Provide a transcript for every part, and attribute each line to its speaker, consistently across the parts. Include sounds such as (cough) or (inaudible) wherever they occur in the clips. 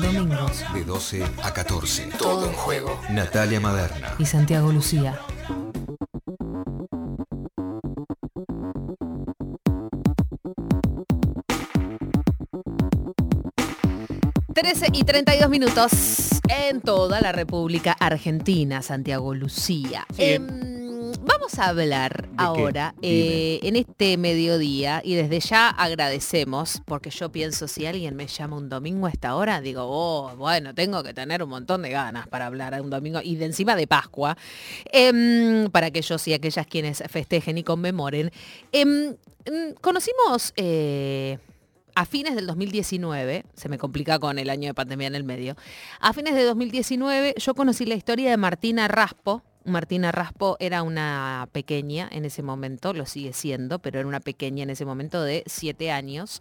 Speaker 1: Domingos.
Speaker 2: De 12 a 14.
Speaker 1: Todo en juego.
Speaker 2: Natalia Maderna.
Speaker 1: Y Santiago Lucía. Trece y 32 minutos en toda la República Argentina, Santiago Lucía.
Speaker 3: Sí.
Speaker 1: Vamos a hablar ahora eh, en este mediodía y desde ya agradecemos, porque yo pienso si alguien me llama un domingo a esta hora, digo, oh, bueno, tengo que tener un montón de ganas para hablar un domingo y de encima de Pascua, em, para aquellos y aquellas quienes festejen y conmemoren. Em, mm, conocimos... eh, a fines del 2019, se me complica con el año de pandemia en el medio, a fines de 2019 yo conocí la historia de Martina Raspo. Martina Raspo era una pequeña en ese momento, lo sigue siendo, pero era una pequeña en ese momento de siete años,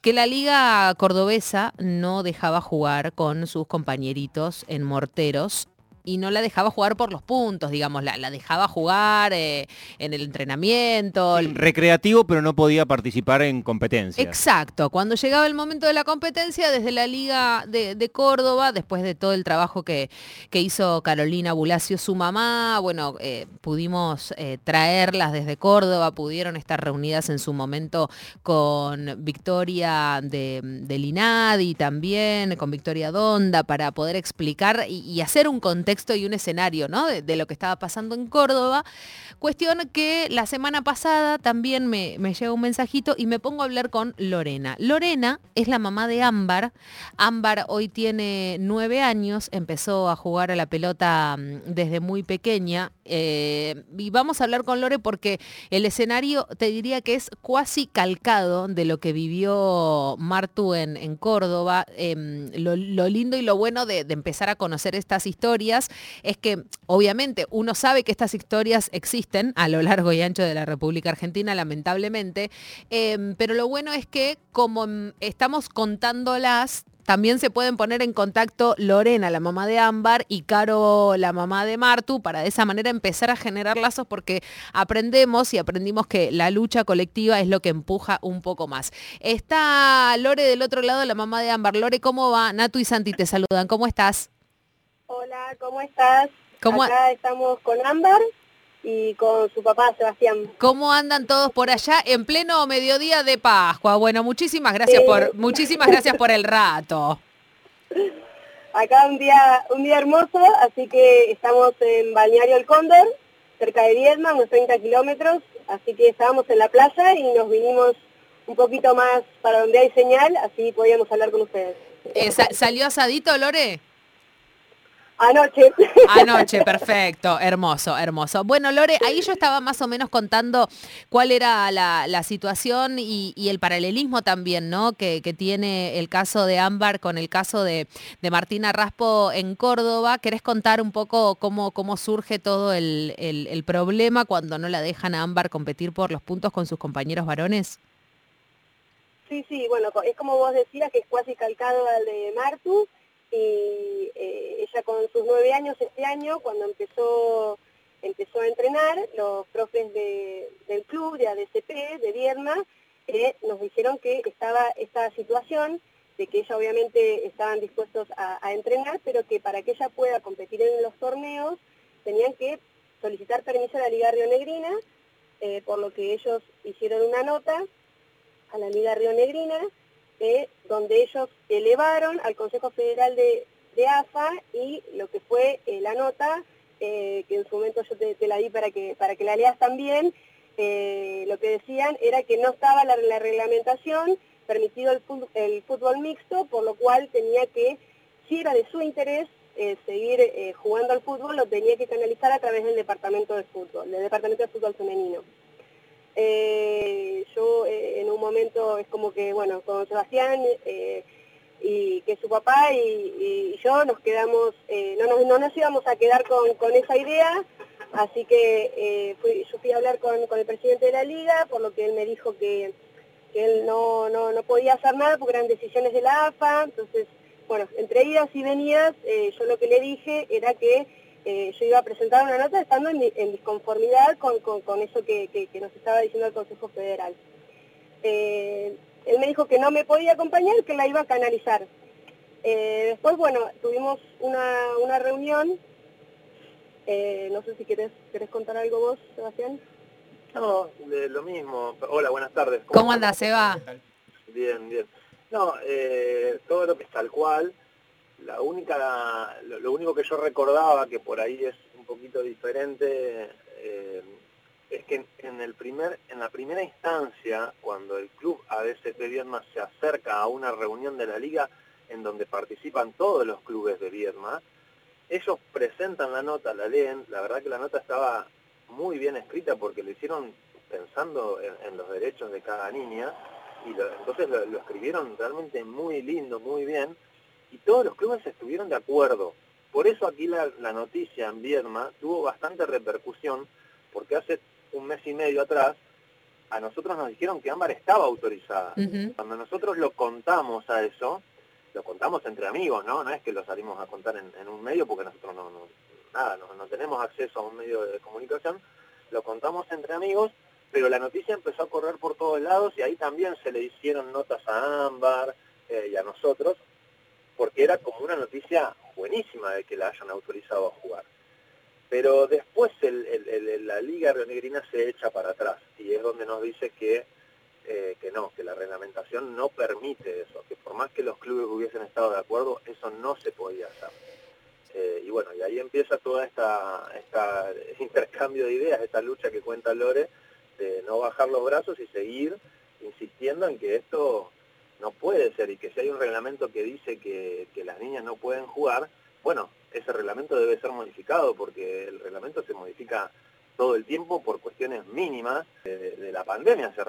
Speaker 1: que la liga cordobesa no dejaba jugar con sus compañeritos en morteros y no la dejaba jugar por los puntos, digamos, la, la dejaba jugar eh, en el entrenamiento, el-
Speaker 3: Recreativo, pero no podía participar en competencia.
Speaker 1: Exacto, cuando llegaba el momento de la competencia, desde la Liga de, de Córdoba, después de todo el trabajo que, que hizo Carolina Bulacio, su mamá, bueno, eh, pudimos eh, traerlas desde Córdoba, pudieron estar reunidas en su momento con Victoria de, del INADI también, con Victoria Donda, para poder explicar y, y hacer un contexto y un escenario ¿no? de, lo que estaba pasando en Córdoba. Cuestión que la semana pasada también me, me llega un mensajito y me pongo a hablar con Lorena. Lorena es la mamá de Ámbar. Ámbar hoy tiene nueve años, empezó a jugar a la pelota mm, desde muy pequeña. eh, y vamos a hablar con Lore porque el escenario te diría que es cuasi calcado de lo que vivió Martu en, Córdoba. Em, lo, lindo y lo bueno de empezar a conocer estas historias es que obviamente uno sabe que estas historias existen a lo largo y ancho de la República Argentina, lamentablemente, em, pero lo bueno es que como estamos contándolas, también se pueden poner en contacto Lorena, la mamá de Ámbar, y Caro, la mamá de Martu, para de esa manera empezar a generar lazos porque aprendemos y aprendimos que la lucha colectiva es lo que empuja un poco más. Está Lore del otro lado, la mamá de Ámbar. Lore, ¿cómo va? Natu y Santi te saludan. ¿Cómo estás?
Speaker 4: Hola, ¿cómo estás?
Speaker 1: ¿Cómo-
Speaker 4: Acá estamos con Ámbar y con su papá Sebastián.
Speaker 1: ¿Cómo andan todos por allá en pleno mediodía de Pascua? Bueno, muchísimas gracias por muchísimas gracias por el rato. (laughs)
Speaker 4: Acá un día un día hermoso, así que estamos en Balneario El Cóndor, cerca de Viedma, unos 30 kilómetros, así que estábamos en la playa y nos vinimos un poquito más para donde hay señal, así podíamos hablar con ustedes.
Speaker 1: Eh, sa- ¿Salió asadito, Lore?
Speaker 4: Anoche. (laughs)
Speaker 1: Anoche, perfecto, hermoso, hermoso. Bueno, Lore, ahí yo estaba más o menos contando cuál era la, la situación y, y el paralelismo también, ¿no? Que, que tiene el caso de Ámbar con el caso de, de Martina Raspo en Córdoba. ¿Querés contar un poco cómo, cómo surge todo el, el- el problema cuando no la dejan a Ámbar competir por los puntos con sus compañeros varones?
Speaker 4: Sí, sí, bueno, es como vos decías, que es cuasi calcado al de Martu, y eh, ella con sus nueve años este año, cuando empezó empezó a entrenar, los profes de- del club, de ADCP, de Vierna, eh, nos dijeron que estaba esta situación, de que ella obviamente estaban dispuestos a, entrenar, pero que para que ella pueda competir en los torneos, tenían que solicitar permiso a la Liga Rionegrina, eh, por lo que ellos hicieron una nota a la Liga Rionegrina, donde ellos elevaron al Consejo Federal de, AFA y lo que fue eh, la nota, eh, que en su momento yo te, te la di para que, para que la leas también, eh, lo que decían era que no estaba la, la reglamentación permitido el fútbol, el fútbol mixto, por lo cual tenía que, si era de su interés, seguir jugando al fútbol, lo tenía que canalizar a través del departamento de fútbol, del departamento de fútbol femenino. Eh, yo eh, en un momento es como que, bueno, con Sebastián eh, y que su papá y, y yo nos quedamos, eh, no, nos, no nos íbamos a quedar con, con esa idea, así que eh, fui- yo fui a hablar con, con el presidente de la liga, por lo que él me dijo que, que él no, no, no podía hacer nada porque eran decisiones de la AFA, entonces, bueno, entre idas y venidas, eh, yo lo que le dije era que eh, yo iba a presentar una nota estando en, en disconformidad con, con- con eso que, que- que nos estaba diciendo el Consejo Federal. Eh, él me dijo que no me podía acompañar, que la iba a canalizar. Eh, después, bueno, tuvimos una, una reunión. Eh, no sé si querés, querés contar algo vos, Sebastián.
Speaker 5: No, de lo mismo. Hola, buenas tardes.
Speaker 1: ¿Cómo andas, Seba?
Speaker 5: Bien, bien. No, eh, todo lo que es tal cual. La única, lo, único que yo recordaba que por ahí es un poquito diferente eh, es que en, el primer, en la primera instancia, cuando el club ADCP Viedma se acerca a una reunión de la liga en donde participan todos los clubes de Viedma, ellos presentan la nota, la leen, la verdad que la nota estaba muy bien escrita porque lo hicieron pensando en, los derechos de cada niña y entonces lo, escribieron realmente muy lindo, muy bien y todos los clubes estuvieron de acuerdo. Por eso aquí la, la noticia en Viedma tuvo bastante repercusión porque hace un mes y medio atrás, a nosotros nos dijeron que Ámbar estaba autorizada. Cuando nosotros lo contamos a eso, lo contamos entre amigos, ¿no? No es que lo salimos a contar en, un medio porque nosotros no, nada, no, tenemos acceso a un medio de comunicación, lo contamos entre amigos, pero la noticia empezó a correr por todos lados y ahí también se le hicieron notas a Ámbar eh, y a nosotros, porque era como una noticia buenísima de que la hayan autorizado a jugar. Pero después la Liga Rionegrina se echa para atrás y es donde nos dice que, eh, que no, que la reglamentación no permite eso, que por más que los clubes hubiesen estado de acuerdo, eso no se podía hacer. Eh, y bueno, y ahí empieza toda esta, esta (laughs) intercambio de ideas, esta lucha que cuenta Lore, de no bajar los brazos y seguir insistiendo en que esto no puede ser y que si hay un reglamento que dice que, las niñas no pueden jugar, bueno, ese reglamento debe ser modificado porque el reglamento se modifica todo el tiempo por cuestiones mínimas de, la pandemia se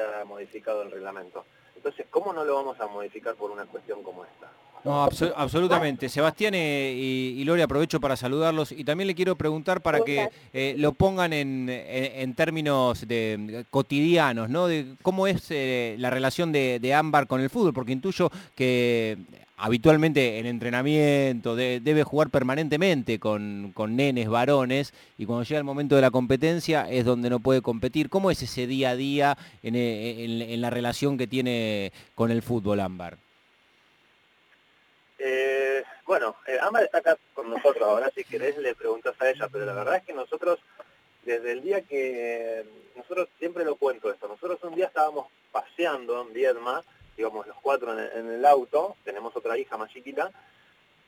Speaker 5: ha modificado el reglamento. Entonces, ¿cómo no lo vamos a modificar por una cuestión como esta?
Speaker 3: No, absolutamente. Sebastián eh, y, Lore, aprovecho para saludarlos y también le quiero preguntar para que eh, lo pongan en, términos de, cotidianos, ¿no? De cómo es eh, la relación de, de, Ámbar con el fútbol, porque intuyo que habitualmente en entrenamiento debe jugar permanentemente con, nenes, varones, y cuando llega el momento de la competencia es donde no puede competir. ¿Cómo es ese día a día en, la relación que tiene con el fútbol Ámbar?
Speaker 5: Eh, bueno, eh, Ámbar está acá con nosotros, ahora si querés le preguntas a ella, pero la verdad es que nosotros, desde el día que, nosotros siempre lo cuento esto, nosotros un día estábamos paseando en Viedma, íbamos los cuatro en el, auto, tenemos otra hija más chiquita,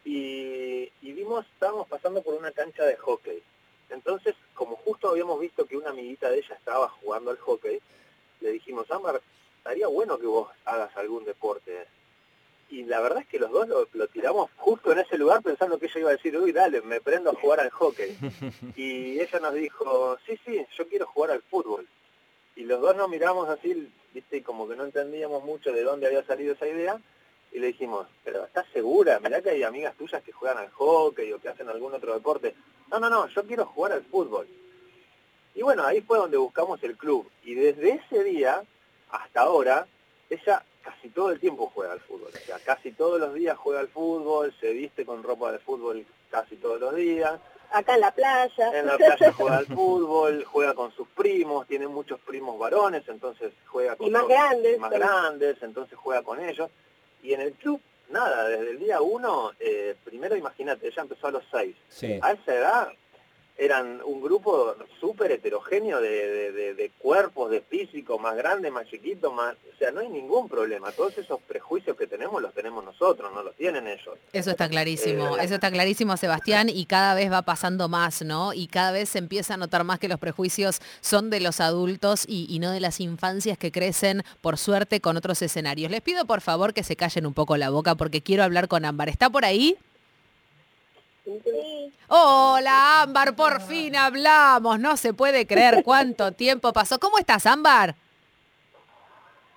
Speaker 5: y, vimos, estábamos pasando por una cancha de hockey. Entonces, como justo habíamos visto que una amiguita de ella estaba jugando al hockey, le dijimos, Amar, estaría bueno que vos hagas algún deporte. Y la verdad es que los dos lo, tiramos justo en ese lugar pensando que ella iba a decir, uy, dale, me prendo a jugar al hockey. (laughs) Y ella nos dijo, sí, sí, yo quiero jugar al fútbol. Y los dos nos miramos así, viste, como que no entendíamos mucho de dónde había salido esa idea, y le dijimos, pero ¿estás segura? Mirá que hay amigas tuyas que juegan al hockey o que hacen algún otro deporte. No, no, no, yo quiero jugar al fútbol. Y bueno, ahí fue donde buscamos el club. Y desde ese día hasta ahora, ella casi todo el tiempo juega al fútbol. O sea, casi todos los días juega al fútbol, se viste con ropa de fútbol casi todos los días
Speaker 4: acá en la playa.
Speaker 5: En la playa juega al fútbol, juega con sus primos, tiene muchos primos varones, entonces juega con
Speaker 4: y más grandes,
Speaker 5: más grandes, entonces juega con ellos. Y en el club, nada, desde el día uno, eh, primero imagínate, ella empezó a los seis. A esa edad eran un grupo súper heterogéneo de, cuerpos, de físico, más grande, más chiquito, más... O sea, no hay ningún problema. Todos esos prejuicios que tenemos los tenemos nosotros, no los tienen ellos.
Speaker 1: Eso está clarísimo, eh, eso está clarísimo, Sebastián, y cada vez va pasando más, ¿no? Y cada vez se empieza a notar más que los prejuicios son de los adultos y, y no de las infancias que crecen, por suerte, con otros escenarios. Les pido, por favor, que se callen un poco la boca porque quiero hablar con Ámbar. ¿Está por ahí? Hola, Ámbar, por fin hablamos. No se puede creer cuánto (laughs) tiempo pasó. ¿Cómo estás, Ámbar?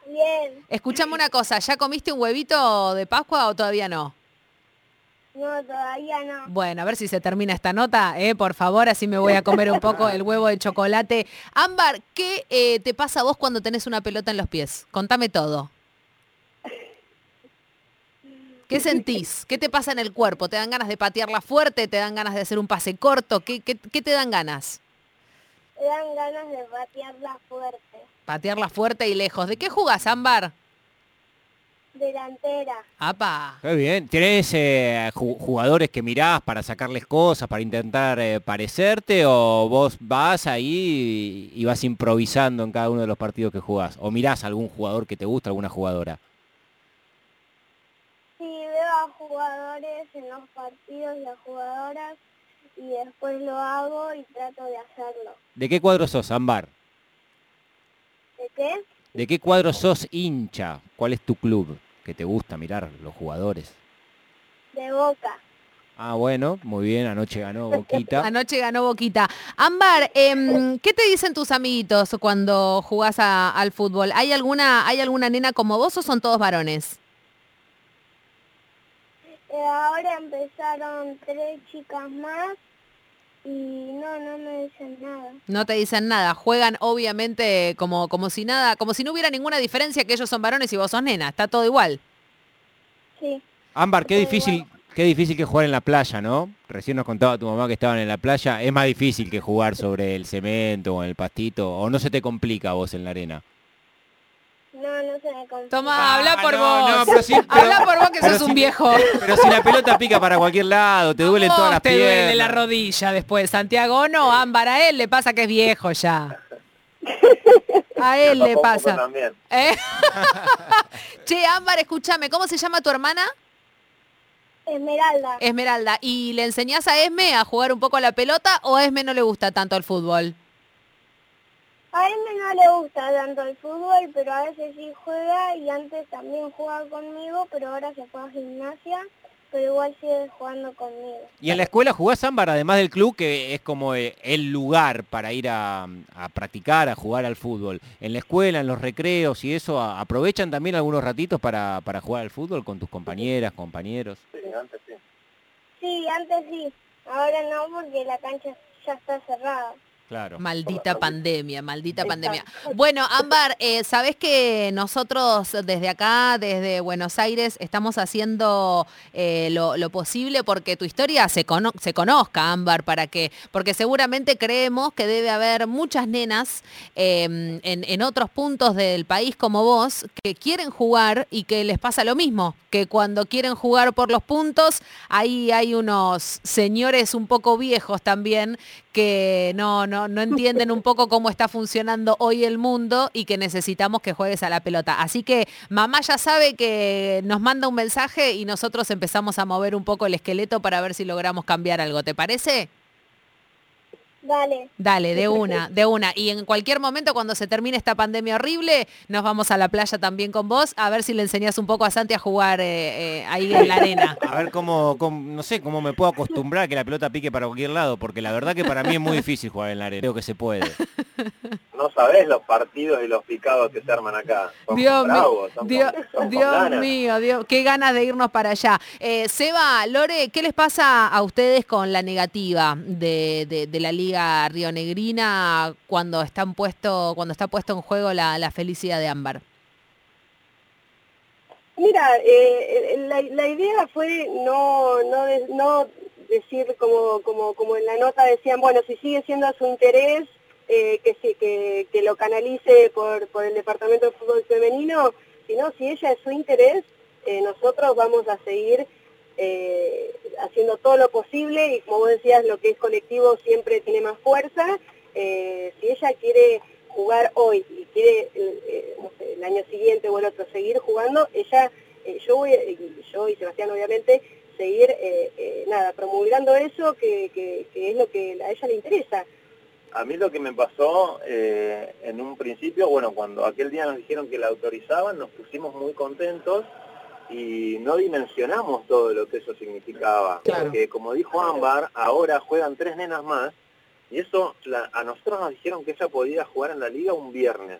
Speaker 4: Bien.
Speaker 1: Escuchame una cosa, ¿ya comiste un huevito de Pascua o todavía no?
Speaker 4: No, todavía no.
Speaker 1: Bueno, a ver si se termina esta nota, ¿eh? por favor, así me voy a comer un poco el huevo de chocolate. Ámbar, ¿qué eh, te pasa a vos cuando tenés una pelota en los pies? Contame todo. ¿Qué sentís? ¿Qué te pasa en el cuerpo? ¿Te dan ganas de patearla fuerte? ¿Te dan ganas de hacer un pase corto? ¿Qué, qué, te dan ganas?
Speaker 4: Te dan ganas de patearla fuerte.
Speaker 1: Patearla fuerte y lejos. ¿De qué jugás, Ámbar?
Speaker 4: Delantera.
Speaker 1: ¡Apa!
Speaker 3: Qué bien. ¿Tienes eh, ju- jugadores que mirás para sacarles cosas, para intentar eh, parecerte o vos vas ahí y, y vas improvisando en cada uno de los partidos que jugás? ¿O mirás a algún jugador que te gusta, alguna jugadora?
Speaker 4: Jugadores en los partidos y a jugadoras y después lo hago y trato de hacerlo.
Speaker 3: ¿De qué cuadro sos, Ámbar?
Speaker 4: ¿De qué?
Speaker 3: ¿De qué cuadro sos hincha? ¿Cuál es tu club que te gusta mirar los jugadores?
Speaker 4: De boca.
Speaker 3: Ah, bueno, muy bien, anoche ganó Boquita. (laughs)
Speaker 1: Anoche ganó Boquita. Ámbar, em, ¿qué te dicen tus amiguitos cuando jugás a- al fútbol? ¿Hay alguna, ¿Hay alguna nena como vos o son todos varones?
Speaker 4: Eh, ahora empezaron tres chicas más y no, no me dicen nada.
Speaker 1: No te dicen nada, juegan obviamente como, como si nada, como si no hubiera ninguna diferencia que ellos son varones y vos sos nena, está todo igual.
Speaker 4: Sí,
Speaker 3: Ámbar, qué difícil, qué difícil que jugar en la playa, ¿no? Recién nos contaba tu mamá que estaban en la playa. Es más difícil que jugar sobre el cemento o en el pastito. ¿O no se te complica vos en la arena?
Speaker 4: No, no se me.
Speaker 1: Toma,
Speaker 3: Ah,
Speaker 1: habla por
Speaker 3: no,
Speaker 1: vos.
Speaker 3: no, pero sí, (laughs) pero-
Speaker 1: habla por vos que
Speaker 3: pero
Speaker 1: sos
Speaker 3: sí-
Speaker 1: un viejo.
Speaker 3: Pero si la pelota pica para cualquier lado, te duelen todas las
Speaker 1: te
Speaker 3: piernas.
Speaker 1: duele la rodilla después. Santiago no, Ámbar, a él le pasa que es viejo ya. (laughs) A él le
Speaker 5: Tampoco
Speaker 1: pasa.
Speaker 5: También. (laughs)
Speaker 1: ¿Eh? che, Ámbar, escúchame, ¿cómo se llama tu hermana?
Speaker 4: Esmeralda.
Speaker 1: Esmeralda. ¿Y le enseñás a Esme a jugar un poco a la pelota o a Esme no le gusta tanto el fútbol?
Speaker 4: A él no le gusta tanto el fútbol, pero a veces sí juega y antes también jugaba conmigo, pero ahora se fue a gimnasia, pero igual sigue jugando conmigo.
Speaker 3: ¿Y en la escuela jugás Ámbar, además del club, que es como eh, el lugar para ir a, a practicar, a jugar al fútbol? En la escuela, en los recreos y eso, ¿aprovechan también algunos ratitos para, para jugar al fútbol con tus compañeras, compañeros?
Speaker 5: Sí, antes sí.
Speaker 4: Sí, antes sí, ahora no porque la cancha ya está cerrada.
Speaker 3: Claro.
Speaker 1: Maldita pandemia, maldita pandemia. Bueno, Ámbar, eh, sabés que nosotros desde acá, desde Buenos Aires, estamos haciendo eh, lo, lo posible porque tu historia se, cono- se conozca, Ámbar, para que, porque seguramente creemos que debe haber muchas nenas eh, en, en otros puntos del país como vos que quieren jugar y que les pasa lo mismo, que cuando quieren jugar por los puntos, ahí hay unos señores un poco viejos también que no, no, no entienden un poco cómo está funcionando hoy el mundo y que necesitamos que juegues a la pelota. Así que mamá ya sabe que nos manda un mensaje y nosotros empezamos a mover un poco el esqueleto para ver si logramos cambiar algo. ¿Te parece?
Speaker 4: Dale,
Speaker 1: Dale, de una, de una. Y en cualquier momento, cuando se termine esta pandemia horrible, nos vamos a la playa también con vos, a ver si le enseñás un poco a Santi a jugar eh, eh, ahí en la arena. (laughs)
Speaker 3: A ver cómo, cómo- no sé, cómo me puedo acostumbrar a que la pelota pique para cualquier lado, porque la verdad que para mí es muy difícil jugar en la arena. Creo que se puede.
Speaker 5: No sabés los partidos y los picados que se arman acá. Son
Speaker 1: Dios, mío,
Speaker 5: bravos, son
Speaker 1: Dios,
Speaker 5: con- son
Speaker 1: Dios mío, Dios, qué ganas de irnos para allá. Eh, Seba, Lore, ¿qué les pasa a ustedes con la negativa de, de- de la Liga Río Negrina cuando están puesto, cuando está puesto en juego la, la felicidad de Ámbar?
Speaker 4: Mira, eh, la, la idea fue no, no, no decir como, como, como en la nota decían, bueno, si sigue siendo a su interés, eh, que, que, que lo canalice por, por el Departamento de Fútbol Femenino, sino si ella es su interés, eh, nosotros vamos a seguir eh, haciendo todo lo posible y como vos decías, lo que es colectivo siempre tiene más fuerza. Eh, si ella quiere jugar hoy y quiere eh, sé, el año siguiente o el otro seguir jugando, ella, eh, yo voy, y yo y Sebastián obviamente, seguir eh, eh, nada, promulgando eso que, que- que es lo que a ella le interesa.
Speaker 5: A mí lo que me pasó eh, en un principio, bueno, cuando aquel día nos dijeron que la autorizaban, nos pusimos muy contentos y no dimensionamos todo lo que eso significaba.
Speaker 1: Claro.
Speaker 5: Porque como dijo Ámbar, ahora juegan tres nenas más y eso la- a nosotros nos dijeron que ella podía jugar en la liga un viernes.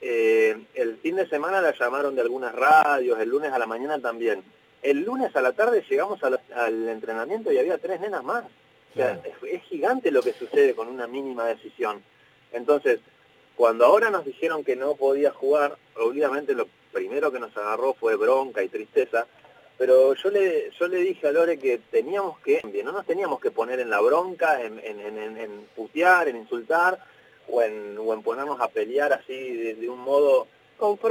Speaker 5: Eh, el fin de semana la llamaron de algunas radios, el lunes a la mañana también. El lunes a la tarde llegamos la- al entrenamiento y había tres nenas más. O sea, es, es gigante lo que sucede con una mínima decisión. Entonces, cuando ahora nos dijeron que no podía jugar, obviamente lo primero que nos agarró fue bronca y tristeza, pero yo le, yo le dije a Lore que teníamos que, no nos teníamos que poner en la bronca, en, en, en- en- putear, en insultar, o en, o en ponernos a pelear así de, de un modo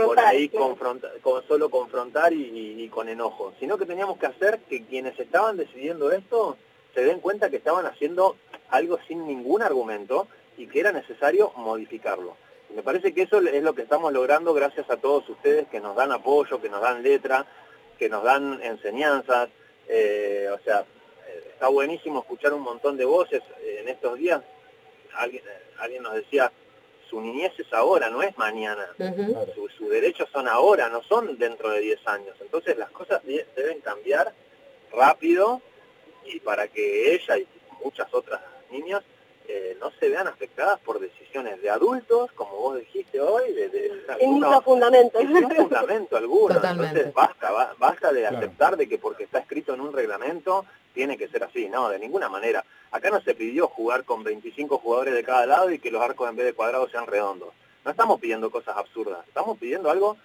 Speaker 5: por ahí confrontar, con, solo confrontar y, con enojo, sino que teníamos que hacer que quienes estaban decidiendo esto se den cuenta que estaban haciendo algo sin ningún argumento y que era necesario modificarlo. Me parece que eso es lo que estamos logrando gracias a todos ustedes que nos dan apoyo, que nos dan letra, que nos dan enseñanzas. Eh, o sea, está buenísimo escuchar un montón de voces en estos días. Alguien, alguien nos decía, su niñez es ahora, no es mañana. Sus derechos son ahora, no son dentro de 10 años. Entonces las cosas deben cambiar rápido y para que ella y muchas otras niñas eh, no se vean afectadas por decisiones de adultos, como vos dijiste hoy, de, de
Speaker 4: fundamento.
Speaker 5: Sin fundamento alguno. Entonces basta, basta de aceptar de que porque está escrito en un reglamento tiene que ser así, no, de ninguna manera. Acá no se pidió jugar con 25 jugadores de cada lado y que los arcos en vez de cuadrados sean redondos. No estamos pidiendo cosas absurdas, estamos pidiendo algo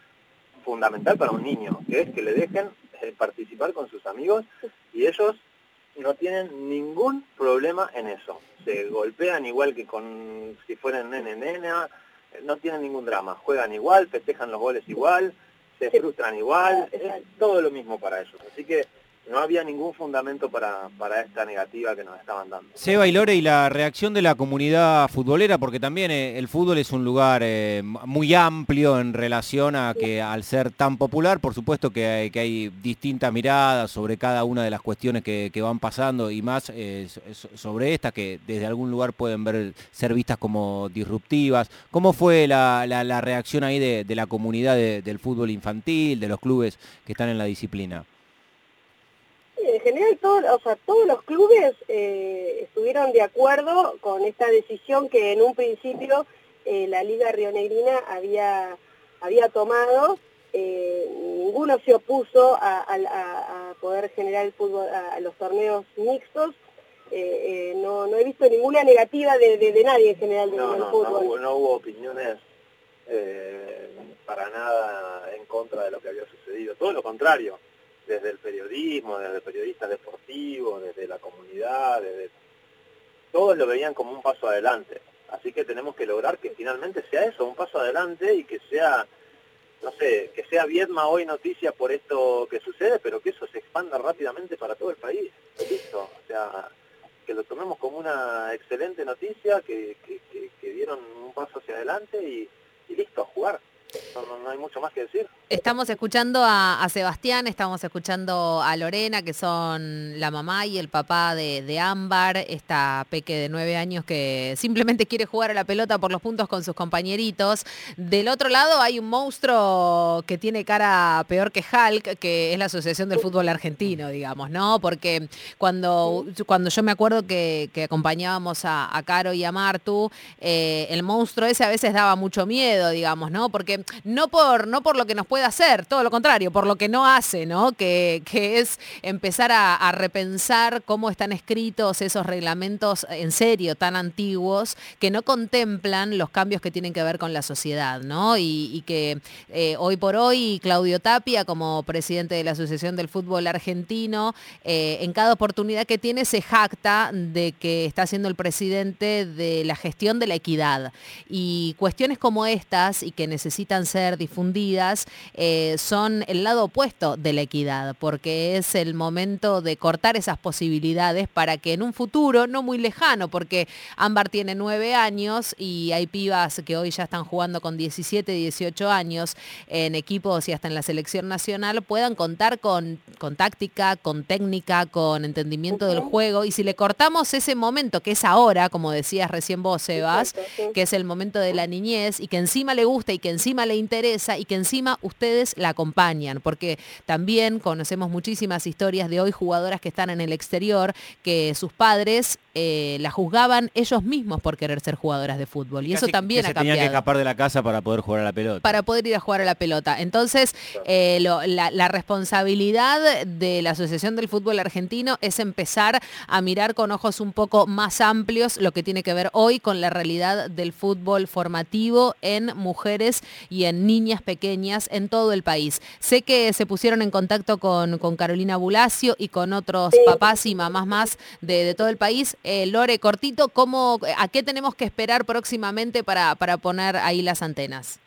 Speaker 5: fundamental para un niño, que es que le dejen eh, participar con sus amigos y ellos no tienen ningún problema en eso. Se golpean igual que con si fueran nene nena, no tienen ningún drama, juegan igual, festejan los goles igual, se frustran igual, es todo lo mismo para ellos. Así que no había ningún fundamento para, para, esta negativa que nos estaban dando.
Speaker 3: Seba y Lore, y la reacción de la comunidad futbolera, porque también eh, el fútbol es un lugar eh, muy amplio en relación a que al ser tan popular, por supuesto que hay, distintas miradas sobre cada una de las cuestiones que, van pasando y más eh, sobre estas que desde algún lugar pueden ver, ser vistas como disruptivas. ¿Cómo fue la, la, reacción ahí de, la comunidad del fútbol infantil, de los clubes que están en la disciplina?
Speaker 4: En general todo, o sea, todos los clubes eh, estuvieron de acuerdo con esta decisión que en un principio eh, la Liga Rionegrina había, había tomado. Eh, ninguno se opuso a, poder generar el fútbol, a, los torneos mixtos. No, no, he visto ninguna negativa de, nadie en general del
Speaker 5: fútbol. No, hubo opiniones para nada en contra de lo que había sucedido. Todo lo contrario desde el periodismo, desde periodistas deportivos, desde la comunidad, desde... todos lo veían como un paso adelante. Así que tenemos que lograr que finalmente sea eso, un paso adelante y que sea, no sé, que sea Viedma hoy noticia por esto que sucede, pero que eso se expanda rápidamente para todo el país. Listo. O sea, que lo tomemos como una excelente noticia, que, dieron un paso hacia adelante y listo, a jugar. No hay mucho más que decir.
Speaker 1: Estamos escuchando a, Sebastián, estamos escuchando a Lorena, que son la mamá y el papá de, Ámbar, esta peque de nueve años que simplemente quiere jugar a la pelota por los puntos con sus compañeritos. Del otro lado hay un monstruo que tiene cara peor que Hulk, que es la Asociación del Fútbol Argentino, digamos, ¿no? Porque cuando, cuando yo me acuerdo que, acompañábamos a, Caro y a Martu, eh, el monstruo ese a veces daba mucho miedo, digamos, ¿no? Porque no por, no por lo que nos puede hacer, todo lo contrario, por lo que no hace, ¿no? Que, es empezar a, repensar cómo están escritos esos reglamentos en serio tan antiguos que no contemplan los cambios que tienen que ver con la sociedad, ¿no? Y, que eh, hoy por hoy Claudio Tapia, como presidente de la Asociación del Fútbol Argentino, eh, en cada oportunidad que tiene se jacta de que está siendo el presidente de la gestión de la equidad. Y cuestiones como estas y que necesitan ser difundidas eh, son el lado opuesto de la equidad, porque es el momento de cortar esas posibilidades para que en un futuro, no muy lejano, porque Ámbar tiene nueve años y hay pibas que hoy ya están jugando con 17, 18 años en equipos y hasta en la selección nacional, puedan contar con, con táctica, con técnica, con entendimiento del juego. Y si le cortamos ese momento, que es ahora, como decías recién vos, Sebas, que es el momento de la niñez y que encima le gusta y que encima le interesa y que encima usted ustedes la acompañan, porque también conocemos muchísimas historias de hoy jugadoras que están en el exterior, que sus padres eh, la juzgaban ellos mismos por querer ser jugadoras de fútbol. Y eso también
Speaker 3: que
Speaker 1: ha cambiado.
Speaker 3: Tenían que escapar de la casa para poder jugar a la pelota.
Speaker 1: Para poder ir a jugar a la pelota. Entonces, eh, la, responsabilidad de la Asociación del Fútbol Argentino es empezar a mirar con ojos un poco más amplios lo que tiene que ver hoy con la realidad del fútbol formativo en mujeres y en niñas pequeñas en todo el país. Sé que se pusieron en contacto con, Carolina Bulacio y con otros papás y mamás más de todo el país eh, Lore, cortito, ¿cómo, ¿a qué tenemos que esperar próximamente para, para poner ahí las antenas?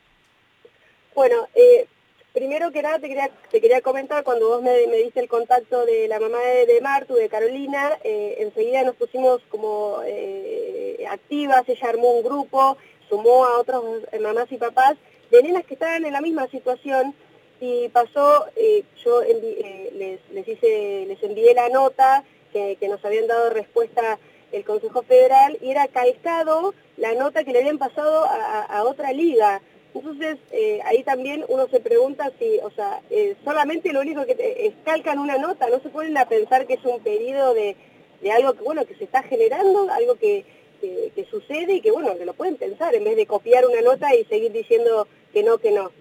Speaker 4: Bueno, eh, primero que nada te quería, te quería comentar, cuando vos me, me diste el contacto de la mamá de, de Martu, de Carolina, eh, enseguida nos pusimos como eh, activas, ella armó un grupo, sumó a otros eh, mamás y papás de nenas que estaban en la misma situación y pasó, eh, yo envi- eh, les, les, hice, les envié la nota que, nos habían dado respuesta el Consejo Federal y era calcado la nota que le habían pasado a, otra liga. Entonces, eh, ahí también uno se pregunta si, o sea, eh, solamente lo único que te- es calcan una nota, no se ponen a pensar que es un pedido de, de algo que, bueno, que se está generando, algo que, que, sucede y que, bueno, que lo pueden pensar en vez de copiar una nota y seguir diciendo que no, que no.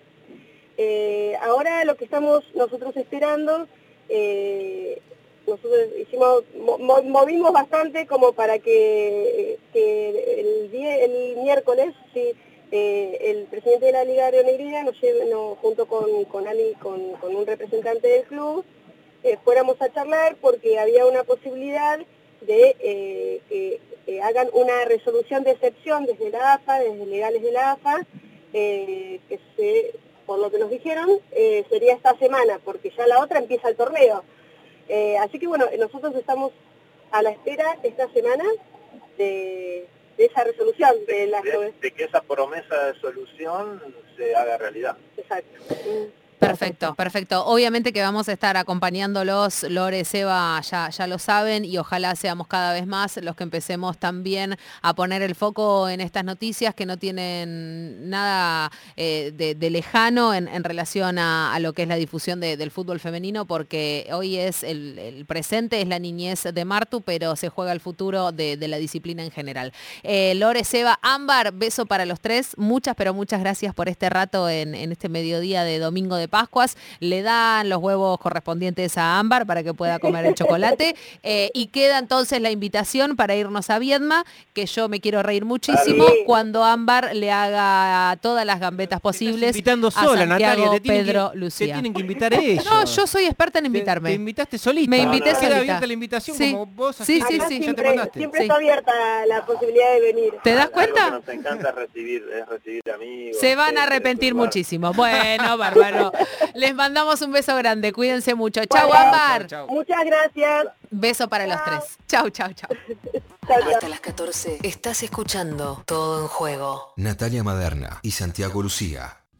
Speaker 4: Eh, ahora lo que estamos nosotros esperando, eh, nosotros hicimos, mo- mo- movimos bastante como para que, que el, día, el miércoles, sí, eh, el presidente de la Liga Rionegrina nos lleve, nos- junto con, con, Ali, con, con un representante del club, eh, fuéramos a charlar porque había una posibilidad de eh, que eh, hagan una resolución de excepción desde la AFA, desde legales de la AFA, eh, que se, por lo que nos dijeron, eh, sería esta semana, porque ya la otra empieza el torneo. Eh, así que bueno, nosotros estamos a la espera esta semana de, de esa resolución de la
Speaker 5: de que esa promesa de solución se haga realidad.
Speaker 4: Exacto.
Speaker 1: Perfecto, perfecto. Obviamente que vamos a estar acompañándolos, Lore, Seba, ya, ya lo saben, y ojalá seamos cada vez más los que empecemos también a poner el foco en estas noticias que no tienen nada eh, de, lejano en, relación a, lo que es la difusión de- del fútbol femenino, porque hoy es el, presente, es la niñez de Martu, pero se juega el futuro de, de la disciplina en general. Eh, Lore, Seba, Ámbar, beso para los tres. Muchas, pero muchas gracias por este rato en, en este mediodía de domingo de Pascuas. Le dan los huevos correspondientes a Ámbar para que pueda comer el chocolate. (laughs) Eh, y queda entonces la invitación para irnos a Viedma, que yo me quiero reír muchísimo cuando Ámbar le haga todas las gambetas posibles
Speaker 3: Estás invitando
Speaker 1: a
Speaker 3: sola,
Speaker 1: Santiago,
Speaker 3: Natalia.
Speaker 1: Pedro,
Speaker 3: que,
Speaker 1: Lucía.
Speaker 3: te tienen que invitar (laughs) ellos.
Speaker 1: No, yo soy experta en invitarme.
Speaker 3: Te, invitaste solita.
Speaker 1: Me invité
Speaker 3: Queda
Speaker 1: solita.
Speaker 3: abierta la invitación
Speaker 1: Sí.
Speaker 3: como vos
Speaker 1: Sí,
Speaker 3: así
Speaker 1: sí, sí.
Speaker 3: ya te
Speaker 4: siempre,
Speaker 3: mandaste.
Speaker 4: siempre está abierta la posibilidad de venir.
Speaker 1: ¿Te das
Speaker 5: Algo
Speaker 1: cuenta?
Speaker 5: que nos encanta recibir, es recibir amigos.
Speaker 1: Se van a arrepentir muchísimo. (laughs) Bueno, bárbaro. Les mandamos un beso grande. Cuídense mucho. Chau,
Speaker 4: Bueno.
Speaker 1: Ámbar.
Speaker 3: Chau, chau.
Speaker 4: Muchas gracias.
Speaker 1: Beso para los tres. Chau, chau, chau.
Speaker 4: Chao, chao.
Speaker 6: Hasta las 14 estás escuchando Todo en Juego.
Speaker 2: Natalia Maderna y Santiago Lucía.